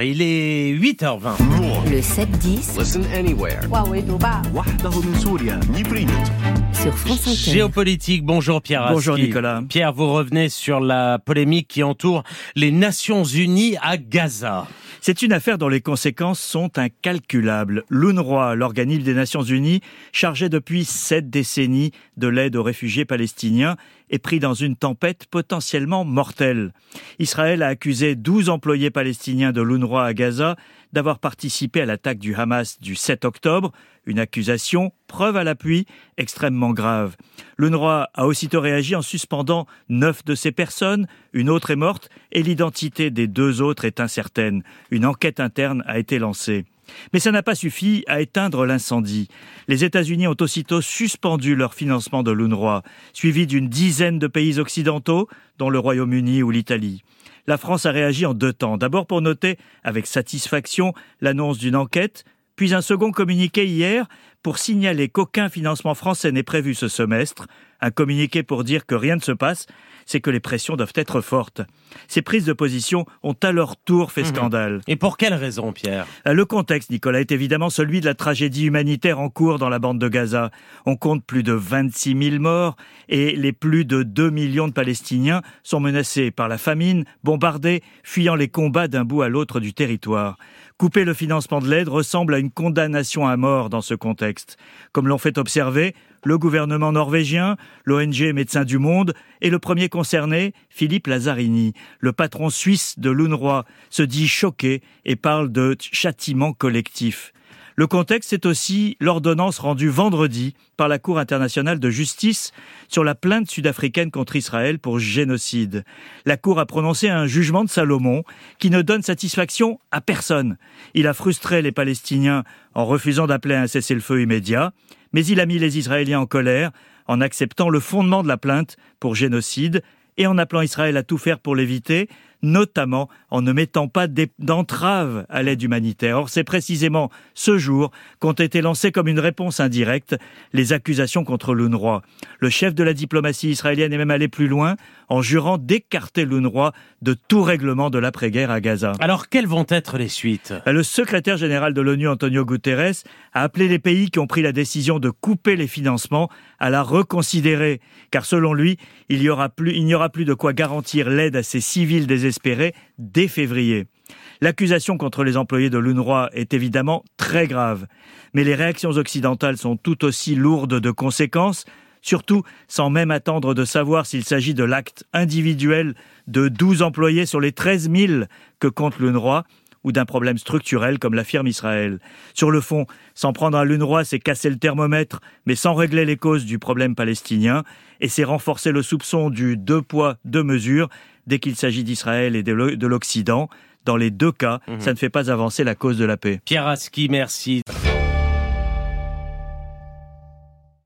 Il est 8h20. Le 7-10 Listen anywhere. Sur France Inter. Géopolitique, bonjour Pierre Bonjour. Nicolas. Pierre, vous revenez sur la polémique qui entoure les Nations Unies à Gaza. C'est une affaire dont les conséquences sont incalculables. L'UNRWA, l'organisme des Nations Unies, chargé depuis sept décennies de l'aide aux réfugiés palestiniens, est pris dans une tempête potentiellement mortelle. Israël a accusé 12 employés palestiniens de l'UNRWA à Gaza d'avoir participé à l'attaque du Hamas du 7 octobre, une accusation, preuve à l'appui, extrêmement grave. L'UNRWA a aussitôt réagi en suspendant neuf de ces personnes, une autre est morte et l'identité des deux autres est incertaine. Une enquête interne a été lancée. Mais ça n'a pas suffi à éteindre l'incendie. Les États-Unis ont aussitôt suspendu leur financement de l'UNRWA, suivi d'une dizaine de pays occidentaux, dont le Royaume-Uni ou l'Italie. La France a réagi en deux temps. D'abord pour noter avec satisfaction l'annonce d'une enquête, puis un second communiqué hier pour signaler qu'aucun financement français n'est prévu ce semestre. Un communiqué pour dire que rien ne se passe, c'est que les pressions doivent être fortes. Ces prises de position ont à leur tour fait scandale. Et pour quelle raison, Pierre? Euh, Le contexte, Nicolas, est évidemment celui de la tragédie humanitaire en cours dans la bande de Gaza. On compte plus de 26 000 morts et les plus de 2 millions de Palestiniens sont menacés par la famine, bombardés, fuyant les combats d'un bout à l'autre du territoire. Couper le financement de l'aide ressemble à une condamnation à mort dans ce contexte. Comme l'ont fait observer le gouvernement norvégien, l'ONG Médecins du Monde et le premier concerné, Philippe Lazzarini, le patron suisse de l'UNRWA, se dit choqué et parle de châtiment collectif. Le contexte, c'est aussi l'ordonnance rendue vendredi par la Cour internationale de justice sur la plainte sud-africaine contre Israël pour génocide. La Cour a prononcé un jugement de Salomon qui ne donne satisfaction à personne. Il a frustré les Palestiniens en refusant d'appeler à un cessez-le-feu immédiat, mais il a mis les Israéliens en colère en acceptant le fondement de la plainte pour génocide et en appelant Israël à tout faire pour l'éviter, notamment en ne mettant pas d'entrave à l'aide humanitaire. Or, c'est précisément ce jour qu'ont été lancées comme une réponse indirecte les accusations contre l'UNRWA. Le chef de la diplomatie israélienne est même allé plus loin en jurant d'écarter l'UNRWA de tout règlement de l'après-guerre à Gaza. Alors, quelles vont être les suites? Le secrétaire général de l'ONU, Antonio Guterres, a appelé les pays qui ont pris la décision de couper les financements à la reconsidérer, car selon lui, il y aura plus, il n'y aura plus de quoi garantir l'aide à ces civils dès février. L'accusation contre les employés de l'UNRWA est évidemment très grave, mais les réactions occidentales sont tout aussi lourdes de conséquences, surtout sans même attendre de savoir s'il s'agit de l'acte individuel de 12 employés sur les 13 000 que compte l'UNRWA, ou d'un problème structurel, comme l'affirme Israël. Sur le fond, s'en prendre à l'UNRWA, c'est casser le thermomètre, mais sans régler les causes du problème palestinien, et c'est renforcer le soupçon du deux poids, deux mesures, dès qu'il s'agit d'Israël et de l'O- de l'Occident. Dans les deux cas, ça ne fait pas avancer la cause de la paix. Pierre Aski, merci.